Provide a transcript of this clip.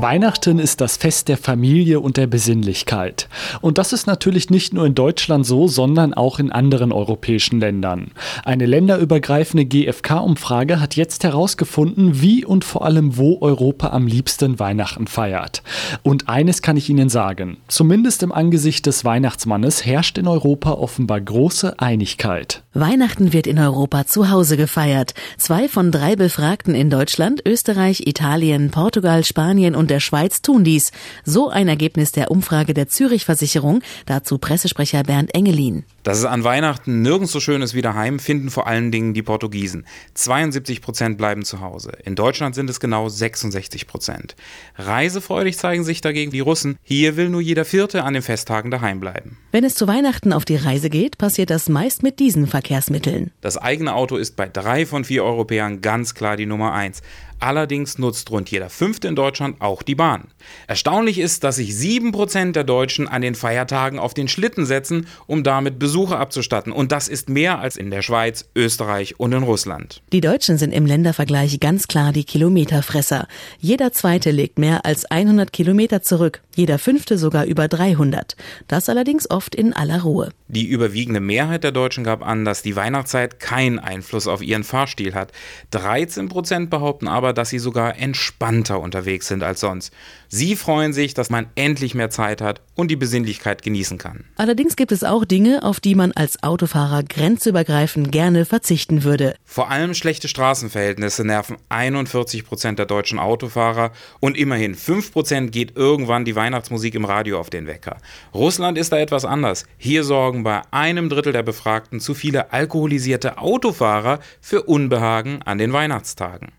Weihnachten ist das Fest der Familie und der Besinnlichkeit. Und das ist natürlich nicht nur in Deutschland so, sondern auch in anderen europäischen Ländern. Eine länderübergreifende GfK-Umfrage hat jetzt herausgefunden, wie und vor allem wo Europa am liebsten Weihnachten feiert. Und eines kann ich Ihnen sagen, zumindest im Angesicht des Weihnachtsmannes herrscht in Europa offenbar große Einigkeit. Weihnachten wird in Europa zu Hause gefeiert. Zwei von drei Befragten in Deutschland, Österreich, Italien, Portugal, Spanien und der Schweiz tun dies. So ein Ergebnis der Umfrage der Zürich Versicherung. Dazu Pressesprecher Bernd Engelin. Dass es an Weihnachten nirgends so schön ist wie daheim, finden vor allen Dingen die Portugiesen. 72 Prozent bleiben zu Hause. In Deutschland sind es genau 66 Prozent. Reisefreudig zeigen sich dagegen die Russen. Hier will nur jeder Vierte an den Festtagen daheim bleiben. Wenn es zu Weihnachten auf die Reise geht, passiert das meist mit diesen Verkehrsmitteln. Das eigene Auto ist bei drei von vier Europäern ganz klar die Nummer eins. Allerdings nutzt rund jeder Fünfte in Deutschland auch die Bahn. Erstaunlich ist, dass sich 7% der Deutschen an den Feiertagen auf den Schlitten setzen, um damit Besuche abzustatten. Und das ist mehr als in der Schweiz, Österreich und in Russland. Die Deutschen sind im Ländervergleich ganz klar die Kilometerfresser. Jeder Zweite legt mehr als 100 Kilometer zurück, jeder Fünfte sogar über 300. Das allerdings oft in aller Ruhe. Die überwiegende Mehrheit der Deutschen gab an, dass die Weihnachtszeit keinen Einfluss auf ihren Fahrstil hat. 13% behaupten aber, aber, dass sie sogar entspannter unterwegs sind als sonst. Sie freuen sich, dass man endlich mehr Zeit hat und die Besinnlichkeit genießen kann. Allerdings gibt es auch Dinge, auf die man als Autofahrer grenzübergreifend gerne verzichten würde. Vor allem schlechte Straßenverhältnisse nerven 41 Prozent der deutschen Autofahrer und immerhin 5 Prozent geht irgendwann die Weihnachtsmusik im Radio auf den Wecker. Russland ist da etwas anders. Hier sorgen bei einem Drittel der Befragten zu viele alkoholisierte Autofahrer für Unbehagen an den Weihnachtstagen.